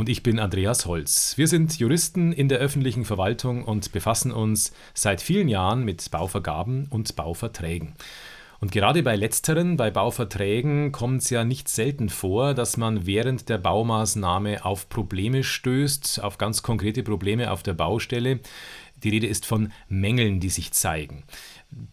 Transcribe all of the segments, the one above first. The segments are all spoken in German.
Und ich bin Andreas Holz. Wir sind Juristen in der öffentlichen Verwaltung und befassen uns seit vielen Jahren mit Bauvergaben und Bauverträgen. Und gerade bei letzteren, bei Bauverträgen, kommt es ja nicht selten vor, dass man während der Baumaßnahme auf Probleme stößt, auf ganz konkrete Probleme auf der Baustelle. Die Rede ist von Mängeln, die sich zeigen.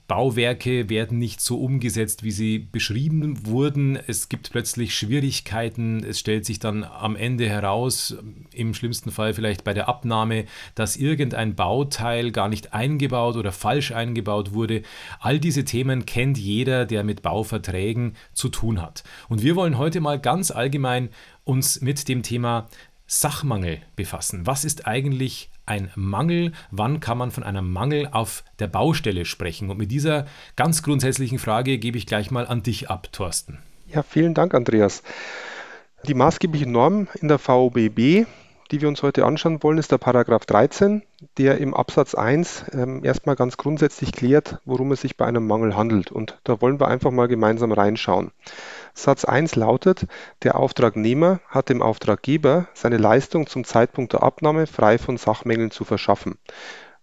Bauwerke werden nicht so umgesetzt, wie sie beschrieben wurden. Es gibt plötzlich Schwierigkeiten. Es stellt sich dann am Ende heraus, im schlimmsten Fall vielleicht bei der Abnahme, dass irgendein Bauteil gar nicht eingebaut oder falsch eingebaut wurde. All diese Themen kennt jeder, der mit Bauverträgen zu tun hat. Und wir wollen heute mal ganz allgemein uns mit dem Thema Sachmangel befassen. Was ist eigentlich ein Mangel? Wann kann man von einem Mangel auf der Baustelle sprechen? Und mit dieser ganz grundsätzlichen Frage gebe ich gleich mal an dich ab, Thorsten. Ja, vielen Dank, Andreas. Die maßgebliche Norm in der VOBB die wir uns heute anschauen wollen, ist der Paragraph 13, der im Absatz 1 ähm, erstmal ganz grundsätzlich klärt, worum es sich bei einem Mangel handelt. Und da wollen wir einfach mal gemeinsam reinschauen. Satz 1 lautet, der Auftragnehmer hat dem Auftraggeber seine Leistung zum Zeitpunkt der Abnahme frei von Sachmängeln zu verschaffen.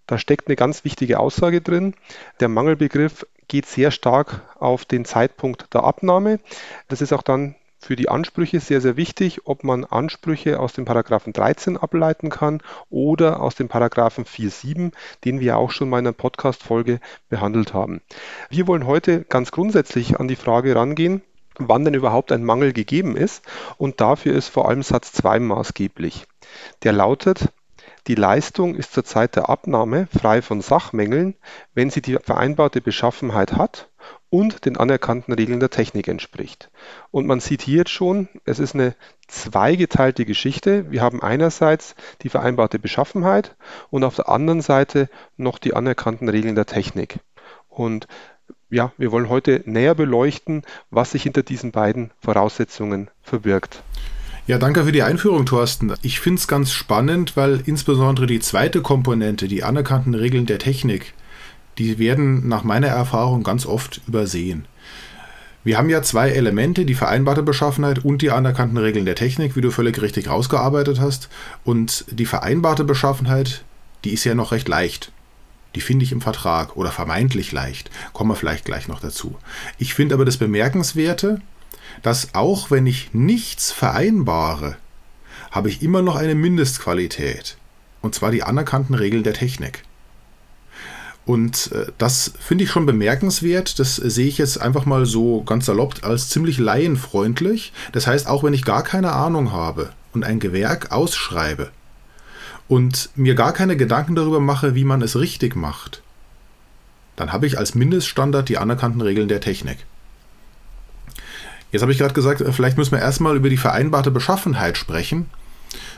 Da steckt eine ganz wichtige Aussage drin. Der Mangelbegriff geht sehr stark auf den Zeitpunkt der Abnahme. Das ist auch dann für die Ansprüche sehr, sehr wichtig, ob man Ansprüche aus dem Paragraphen 13 ableiten kann oder aus dem Paragraphen 4.7, den wir auch schon mal in einer Podcast-Folge behandelt haben. Wir wollen heute ganz grundsätzlich an die Frage rangehen, wann denn überhaupt ein Mangel gegeben ist und dafür ist vor allem Satz 2 maßgeblich. Der lautet, die Leistung ist zur Zeit der Abnahme frei von Sachmängeln, wenn sie die vereinbarte Beschaffenheit hat und den anerkannten Regeln der Technik entspricht. Und man sieht hier jetzt schon, es ist eine zweigeteilte Geschichte. Wir haben einerseits die vereinbarte Beschaffenheit und auf der anderen Seite noch die anerkannten Regeln der Technik. Und ja, wir wollen heute näher beleuchten, was sich hinter diesen beiden Voraussetzungen verbirgt. Ja, danke für die Einführung, Thorsten. Ich finde es ganz spannend, weil insbesondere die zweite Komponente, die anerkannten Regeln der Technik, die werden nach meiner Erfahrung ganz oft übersehen. Wir haben ja zwei Elemente, die vereinbarte Beschaffenheit und die anerkannten Regeln der Technik, wie du völlig richtig rausgearbeitet hast. Und die vereinbarte Beschaffenheit, die ist ja noch recht leicht. Die finde ich im Vertrag oder vermeintlich leicht. Kommen wir vielleicht gleich noch dazu. Ich finde aber das Bemerkenswerte, dass auch wenn ich nichts vereinbare, habe ich immer noch eine Mindestqualität. Und zwar die anerkannten Regeln der Technik. Und äh, das finde ich schon bemerkenswert. Das sehe ich jetzt einfach mal so ganz salopp als ziemlich laienfreundlich. Das heißt, auch wenn ich gar keine Ahnung habe und ein Gewerk ausschreibe und mir gar keine Gedanken darüber mache, wie man es richtig macht, dann habe ich als Mindeststandard die anerkannten Regeln der Technik. Jetzt habe ich gerade gesagt, äh, vielleicht müssen wir erstmal über die vereinbarte Beschaffenheit sprechen.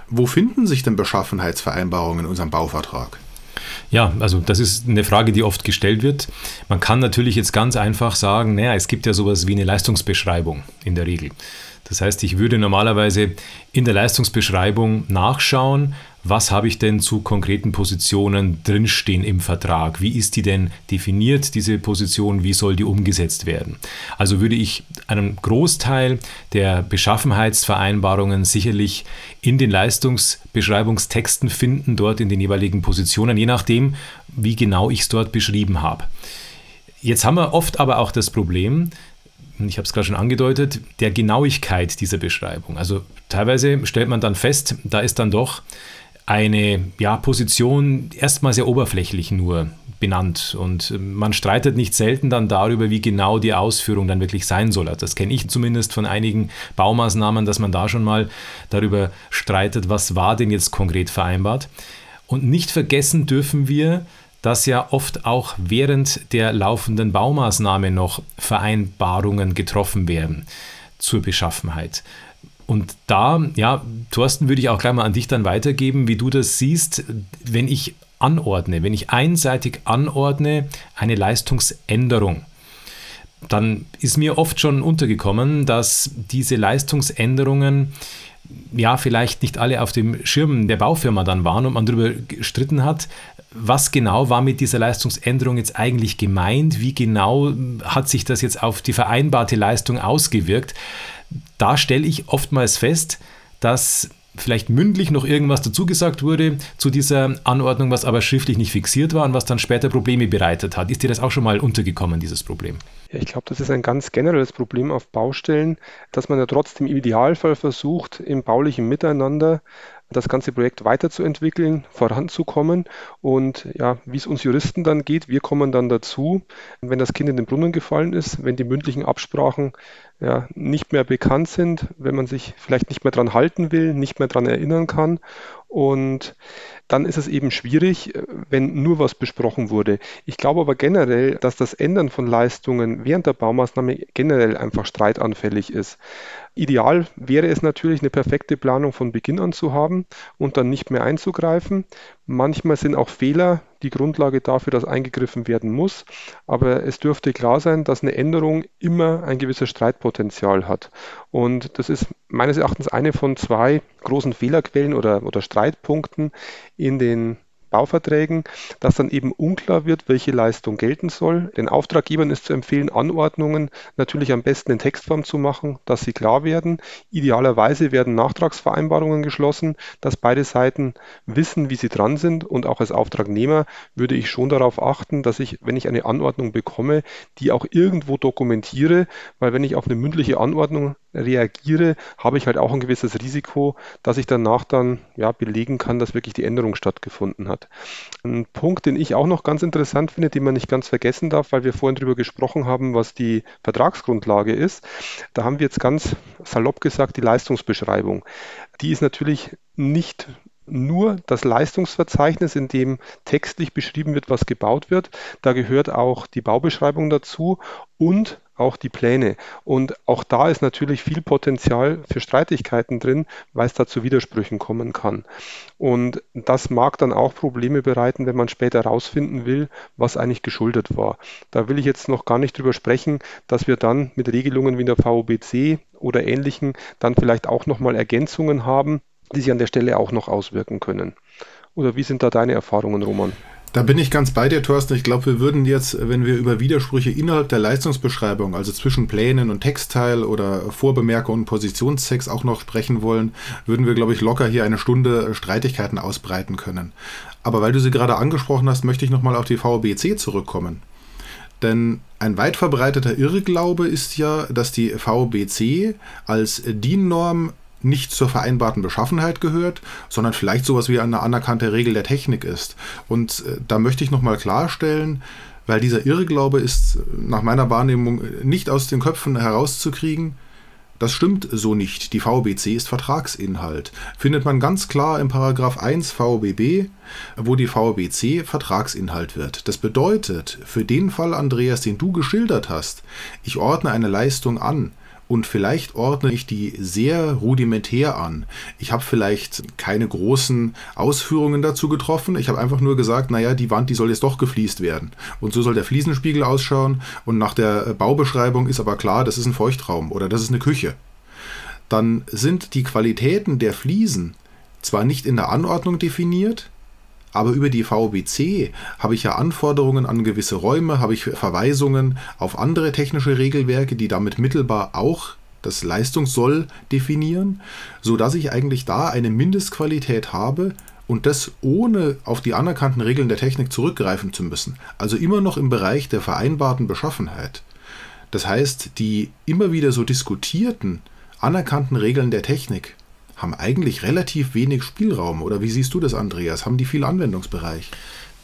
Wo finden sich denn Beschaffenheitsvereinbarungen in unserem Bauvertrag? Ja, also das ist eine Frage, die oft gestellt wird. Man kann natürlich jetzt ganz einfach sagen, naja, es gibt ja sowas wie eine Leistungsbeschreibung in der Regel. Das heißt, ich würde normalerweise in der Leistungsbeschreibung nachschauen, was habe ich denn zu konkreten Positionen drinstehen im Vertrag? Wie ist die denn definiert, diese Position? Wie soll die umgesetzt werden? Also würde ich einen Großteil der Beschaffenheitsvereinbarungen sicherlich in den Leistungsbeschreibungstexten finden, dort in den jeweiligen Positionen, je nachdem, wie genau ich es dort beschrieben habe. Jetzt haben wir oft aber auch das Problem, ich habe es gerade schon angedeutet, der Genauigkeit dieser Beschreibung. Also teilweise stellt man dann fest, da ist dann doch eine ja, Position erstmal sehr oberflächlich nur benannt und man streitet nicht selten dann darüber, wie genau die Ausführung dann wirklich sein soll. Also das kenne ich zumindest von einigen Baumaßnahmen, dass man da schon mal darüber streitet, was war denn jetzt konkret vereinbart. Und nicht vergessen dürfen wir, dass ja oft auch während der laufenden Baumaßnahme noch Vereinbarungen getroffen werden zur Beschaffenheit. Und da, ja, Thorsten, würde ich auch gleich mal an dich dann weitergeben, wie du das siehst, wenn ich anordne, wenn ich einseitig anordne eine Leistungsänderung, dann ist mir oft schon untergekommen, dass diese Leistungsänderungen ja vielleicht nicht alle auf dem Schirm der Baufirma dann waren und man darüber gestritten hat, was genau war mit dieser Leistungsänderung jetzt eigentlich gemeint, wie genau hat sich das jetzt auf die vereinbarte Leistung ausgewirkt. Da stelle ich oftmals fest, dass vielleicht mündlich noch irgendwas dazugesagt wurde zu dieser Anordnung, was aber schriftlich nicht fixiert war und was dann später Probleme bereitet hat. Ist dir das auch schon mal untergekommen, dieses Problem? Ja, ich glaube, das ist ein ganz generelles Problem auf Baustellen, dass man ja trotzdem im Idealfall versucht, im baulichen Miteinander das ganze Projekt weiterzuentwickeln, voranzukommen. Und ja, wie es uns Juristen dann geht, wir kommen dann dazu, wenn das Kind in den Brunnen gefallen ist, wenn die mündlichen Absprachen ja, nicht mehr bekannt sind, wenn man sich vielleicht nicht mehr dran halten will, nicht mehr dran erinnern kann. Und dann ist es eben schwierig, wenn nur was besprochen wurde. Ich glaube aber generell, dass das Ändern von Leistungen während der Baumaßnahme generell einfach streitanfällig ist. Ideal wäre es natürlich, eine perfekte Planung von Beginn an zu haben und dann nicht mehr einzugreifen. Manchmal sind auch Fehler die Grundlage dafür, dass eingegriffen werden muss. Aber es dürfte klar sein, dass eine Änderung immer ein gewisses Streitpotenzial hat. Und das ist meines Erachtens eine von zwei großen Fehlerquellen oder, oder Streitpunkten in den Bauverträgen, dass dann eben unklar wird, welche Leistung gelten soll. Den Auftraggebern ist zu empfehlen, Anordnungen natürlich am besten in Textform zu machen, dass sie klar werden. Idealerweise werden Nachtragsvereinbarungen geschlossen, dass beide Seiten wissen, wie sie dran sind. Und auch als Auftragnehmer würde ich schon darauf achten, dass ich, wenn ich eine Anordnung bekomme, die auch irgendwo dokumentiere, weil wenn ich auf eine mündliche Anordnung reagiere, habe ich halt auch ein gewisses Risiko, dass ich danach dann ja, belegen kann, dass wirklich die Änderung stattgefunden hat. Ein Punkt, den ich auch noch ganz interessant finde, den man nicht ganz vergessen darf, weil wir vorhin darüber gesprochen haben, was die Vertragsgrundlage ist. Da haben wir jetzt ganz salopp gesagt die Leistungsbeschreibung. Die ist natürlich nicht nur das Leistungsverzeichnis, in dem textlich beschrieben wird, was gebaut wird. Da gehört auch die Baubeschreibung dazu und auch die Pläne. Und auch da ist natürlich viel Potenzial für Streitigkeiten drin, weil es da zu Widersprüchen kommen kann. Und das mag dann auch Probleme bereiten, wenn man später herausfinden will, was eigentlich geschuldet war. Da will ich jetzt noch gar nicht drüber sprechen, dass wir dann mit Regelungen wie der VOBC oder ähnlichen dann vielleicht auch nochmal Ergänzungen haben, die sich an der Stelle auch noch auswirken können. Oder wie sind da deine Erfahrungen, Roman? Da bin ich ganz bei dir, Thorsten. Ich glaube, wir würden jetzt, wenn wir über Widersprüche innerhalb der Leistungsbeschreibung, also zwischen Plänen und Textteil oder Vorbemerkung und Positionstext auch noch sprechen wollen, würden wir, glaube ich, locker hier eine Stunde Streitigkeiten ausbreiten können. Aber weil du sie gerade angesprochen hast, möchte ich nochmal auf die VBC zurückkommen. Denn ein weit verbreiteter Irrglaube ist ja, dass die VBC als DIN-Norm nicht zur vereinbarten Beschaffenheit gehört, sondern vielleicht sowas wie eine anerkannte Regel der Technik ist. Und äh, da möchte ich nochmal klarstellen, weil dieser Irrglaube ist nach meiner Wahrnehmung nicht aus den Köpfen herauszukriegen. Das stimmt so nicht. Die VBC ist Vertragsinhalt. Findet man ganz klar im Paragraph 1 VBB, wo die VBC Vertragsinhalt wird. Das bedeutet, für den Fall, Andreas, den du geschildert hast, ich ordne eine Leistung an, und vielleicht ordne ich die sehr rudimentär an. Ich habe vielleicht keine großen Ausführungen dazu getroffen. Ich habe einfach nur gesagt, naja, die Wand, die soll jetzt doch gefliest werden. Und so soll der Fliesenspiegel ausschauen. Und nach der Baubeschreibung ist aber klar, das ist ein Feuchtraum oder das ist eine Küche. Dann sind die Qualitäten der Fliesen zwar nicht in der Anordnung definiert, aber über die VBC habe ich ja Anforderungen an gewisse Räume, habe ich Verweisungen auf andere technische Regelwerke, die damit mittelbar auch das Leistungssoll definieren, sodass ich eigentlich da eine Mindestqualität habe und das ohne auf die anerkannten Regeln der Technik zurückgreifen zu müssen. Also immer noch im Bereich der vereinbarten Beschaffenheit. Das heißt, die immer wieder so diskutierten anerkannten Regeln der Technik haben eigentlich relativ wenig Spielraum. Oder wie siehst du das, Andreas? Haben die viel Anwendungsbereich?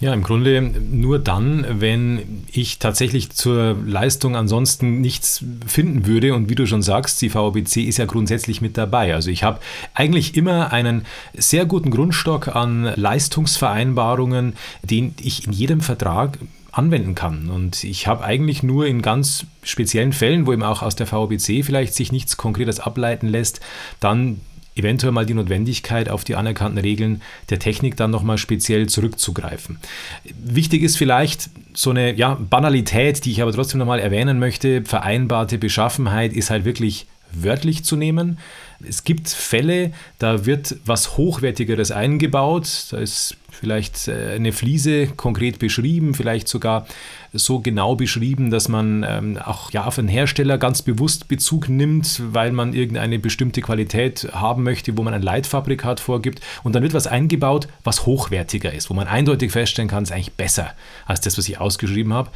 Ja, im Grunde nur dann, wenn ich tatsächlich zur Leistung ansonsten nichts finden würde. Und wie du schon sagst, die VOBC ist ja grundsätzlich mit dabei. Also ich habe eigentlich immer einen sehr guten Grundstock an Leistungsvereinbarungen, den ich in jedem Vertrag anwenden kann. Und ich habe eigentlich nur in ganz speziellen Fällen, wo eben auch aus der VOBC vielleicht sich nichts Konkretes ableiten lässt, dann eventuell mal die Notwendigkeit, auf die anerkannten Regeln der Technik dann nochmal speziell zurückzugreifen. Wichtig ist vielleicht so eine ja, Banalität, die ich aber trotzdem nochmal erwähnen möchte. Vereinbarte Beschaffenheit ist halt wirklich wörtlich zu nehmen. Es gibt Fälle, da wird was Hochwertigeres eingebaut. Da ist vielleicht äh, eine Fliese konkret beschrieben, vielleicht sogar so genau beschrieben, dass man ähm, auch ja, auf einen Hersteller ganz bewusst Bezug nimmt, weil man irgendeine bestimmte Qualität haben möchte, wo man ein Leitfabrikat vorgibt. Und dann wird was eingebaut, was hochwertiger ist, wo man eindeutig feststellen kann, es ist eigentlich besser als das, was ich ausgeschrieben habe.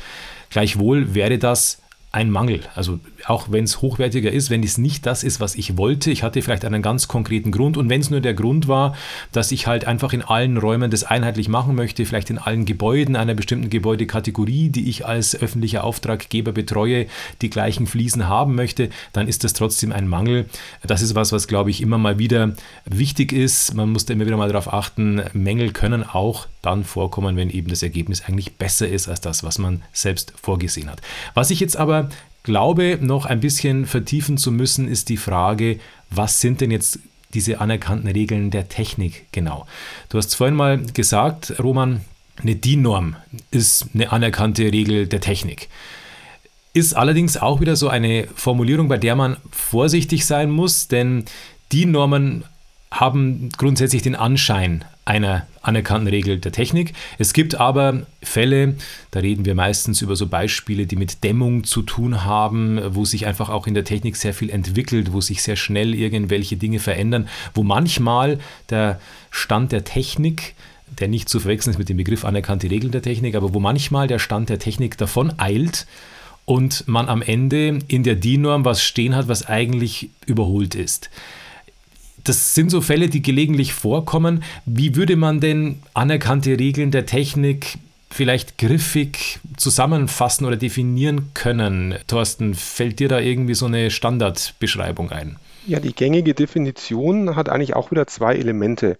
Gleichwohl wäre das ein Mangel. Also auch wenn es hochwertiger ist, wenn es nicht das ist, was ich wollte, ich hatte vielleicht einen ganz konkreten Grund und wenn es nur der Grund war, dass ich halt einfach in allen Räumen das einheitlich machen möchte, vielleicht in allen Gebäuden einer bestimmten Gebäudekategorie, die ich als öffentlicher Auftraggeber betreue, die gleichen Fliesen haben möchte, dann ist das trotzdem ein Mangel. Das ist was, was glaube ich immer mal wieder wichtig ist. Man muss da immer wieder mal darauf achten, Mängel können auch dann vorkommen, wenn eben das Ergebnis eigentlich besser ist als das, was man selbst vorgesehen hat. Was ich jetzt aber glaube, noch ein bisschen vertiefen zu müssen, ist die Frage, was sind denn jetzt diese anerkannten Regeln der Technik genau? Du hast vorhin mal gesagt, Roman, eine DIN-Norm ist eine anerkannte Regel der Technik. Ist allerdings auch wieder so eine Formulierung, bei der man vorsichtig sein muss, denn DIN-Normen haben grundsätzlich den Anschein einer anerkannten Regel der Technik. Es gibt aber Fälle, da reden wir meistens über so Beispiele, die mit Dämmung zu tun haben, wo sich einfach auch in der Technik sehr viel entwickelt, wo sich sehr schnell irgendwelche Dinge verändern, wo manchmal der Stand der Technik der nicht zu verwechseln ist mit dem Begriff anerkannte Regeln der Technik, aber wo manchmal der Stand der Technik davon eilt und man am Ende in der DIN-Norm was stehen hat, was eigentlich überholt ist das sind so Fälle, die gelegentlich vorkommen. Wie würde man denn anerkannte Regeln der Technik vielleicht griffig zusammenfassen oder definieren können? Thorsten, fällt dir da irgendwie so eine Standardbeschreibung ein? Ja, die gängige Definition hat eigentlich auch wieder zwei Elemente.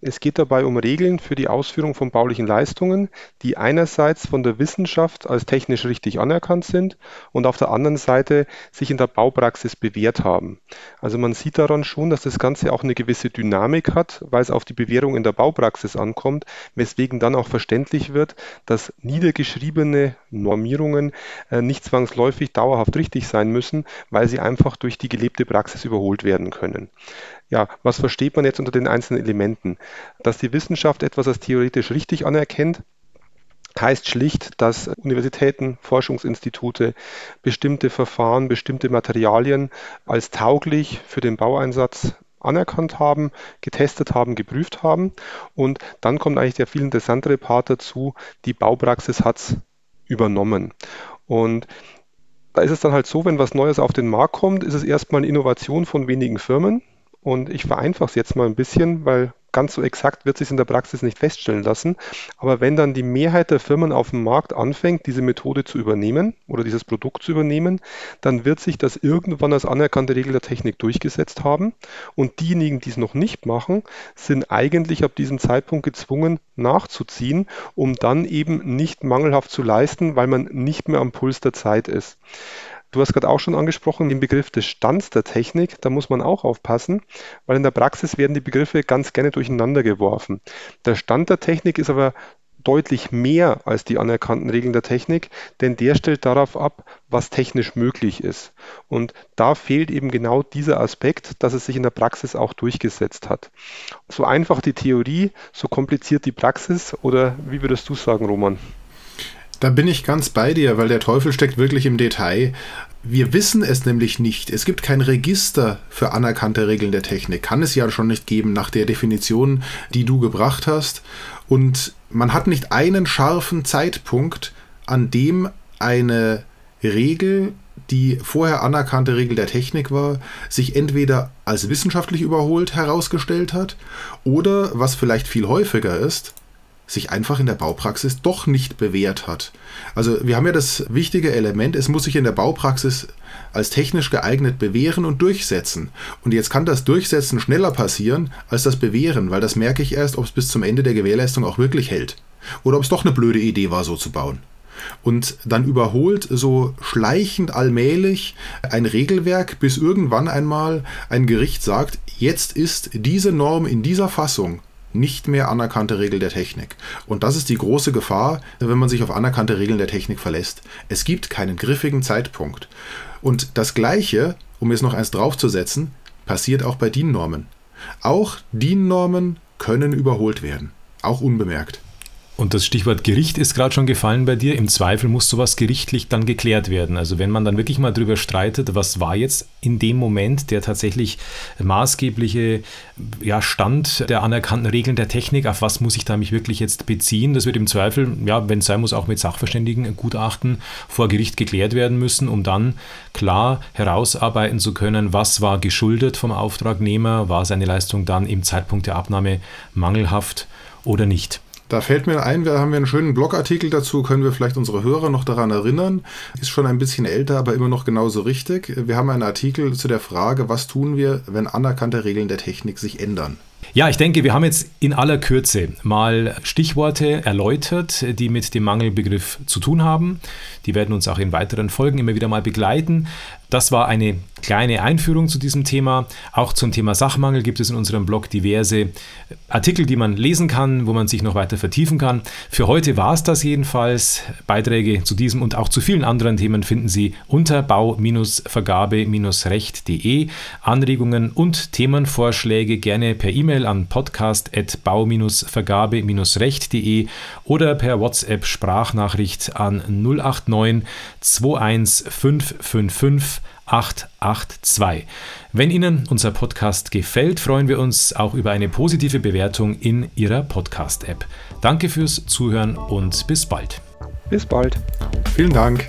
Es geht dabei um Regeln für die Ausführung von baulichen Leistungen, die einerseits von der Wissenschaft als technisch richtig anerkannt sind und auf der anderen Seite sich in der Baupraxis bewährt haben. Also man sieht daran schon, dass das Ganze auch eine gewisse Dynamik hat, weil es auf die Bewährung in der Baupraxis ankommt, weswegen dann auch verständlich wird, dass niedergeschriebene Normierungen äh, nicht zwangsläufig dauerhaft richtig sein müssen, weil sie einfach durch die gelebte Praxis überholt überholt werden können. Ja, was versteht man jetzt unter den einzelnen Elementen? Dass die Wissenschaft etwas als theoretisch richtig anerkennt, heißt schlicht, dass Universitäten, Forschungsinstitute bestimmte Verfahren, bestimmte Materialien als tauglich für den Baueinsatz anerkannt haben, getestet haben, geprüft haben. Und dann kommt eigentlich der viel interessantere Part dazu, die Baupraxis hat es übernommen. Und da ist es dann halt so, wenn was Neues auf den Markt kommt, ist es erstmal eine Innovation von wenigen Firmen. Und ich vereinfache es jetzt mal ein bisschen, weil ganz so exakt wird sich in der Praxis nicht feststellen lassen. Aber wenn dann die Mehrheit der Firmen auf dem Markt anfängt, diese Methode zu übernehmen oder dieses Produkt zu übernehmen, dann wird sich das irgendwann als anerkannte Regel der Technik durchgesetzt haben. Und diejenigen, die es noch nicht machen, sind eigentlich ab diesem Zeitpunkt gezwungen, nachzuziehen, um dann eben nicht mangelhaft zu leisten, weil man nicht mehr am Puls der Zeit ist. Du hast gerade auch schon angesprochen den Begriff des Stands der Technik. Da muss man auch aufpassen, weil in der Praxis werden die Begriffe ganz gerne durcheinander geworfen. Der Stand der Technik ist aber deutlich mehr als die anerkannten Regeln der Technik, denn der stellt darauf ab, was technisch möglich ist. Und da fehlt eben genau dieser Aspekt, dass es sich in der Praxis auch durchgesetzt hat. So einfach die Theorie, so kompliziert die Praxis oder wie würdest du sagen, Roman? Da bin ich ganz bei dir, weil der Teufel steckt wirklich im Detail. Wir wissen es nämlich nicht. Es gibt kein Register für anerkannte Regeln der Technik. Kann es ja schon nicht geben nach der Definition, die du gebracht hast. Und man hat nicht einen scharfen Zeitpunkt, an dem eine Regel, die vorher anerkannte Regel der Technik war, sich entweder als wissenschaftlich überholt herausgestellt hat oder, was vielleicht viel häufiger ist, sich einfach in der Baupraxis doch nicht bewährt hat. Also wir haben ja das wichtige Element, es muss sich in der Baupraxis als technisch geeignet bewähren und durchsetzen. Und jetzt kann das Durchsetzen schneller passieren als das Bewähren, weil das merke ich erst, ob es bis zum Ende der Gewährleistung auch wirklich hält. Oder ob es doch eine blöde Idee war, so zu bauen. Und dann überholt so schleichend allmählich ein Regelwerk, bis irgendwann einmal ein Gericht sagt, jetzt ist diese Norm in dieser Fassung nicht mehr anerkannte Regel der Technik. Und das ist die große Gefahr, wenn man sich auf anerkannte Regeln der Technik verlässt. Es gibt keinen griffigen Zeitpunkt. Und das Gleiche, um jetzt noch eins draufzusetzen, passiert auch bei DIN-Normen. Auch DIN-Normen können überholt werden, auch unbemerkt. Und das Stichwort Gericht ist gerade schon gefallen bei dir. Im Zweifel muss sowas gerichtlich dann geklärt werden. Also wenn man dann wirklich mal drüber streitet, was war jetzt in dem Moment der tatsächlich maßgebliche ja, Stand der anerkannten Regeln der Technik, auf was muss ich da mich wirklich jetzt beziehen, das wird im Zweifel, ja, wenn es sein muss, auch mit Sachverständigen Gutachten vor Gericht geklärt werden müssen, um dann klar herausarbeiten zu können, was war geschuldet vom Auftragnehmer, war seine Leistung dann im Zeitpunkt der Abnahme mangelhaft oder nicht. Da fällt mir ein, wir haben ja einen schönen Blogartikel dazu, können wir vielleicht unsere Hörer noch daran erinnern. Ist schon ein bisschen älter, aber immer noch genauso richtig. Wir haben einen Artikel zu der Frage, was tun wir, wenn anerkannte Regeln der Technik sich ändern. Ja, ich denke, wir haben jetzt in aller Kürze mal Stichworte erläutert, die mit dem Mangelbegriff zu tun haben. Die werden uns auch in weiteren Folgen immer wieder mal begleiten. Das war eine kleine Einführung zu diesem Thema. Auch zum Thema Sachmangel gibt es in unserem Blog diverse Artikel, die man lesen kann, wo man sich noch weiter vertiefen kann. Für heute war es das jedenfalls. Beiträge zu diesem und auch zu vielen anderen Themen finden Sie unter bau-vergabe-recht.de. Anregungen und Themenvorschläge gerne per E-Mail an podcast.bau-vergabe-recht.de oder per WhatsApp Sprachnachricht an 089 21555 882. Wenn Ihnen unser Podcast gefällt, freuen wir uns auch über eine positive Bewertung in Ihrer Podcast-App. Danke fürs Zuhören und bis bald. Bis bald. Vielen Dank.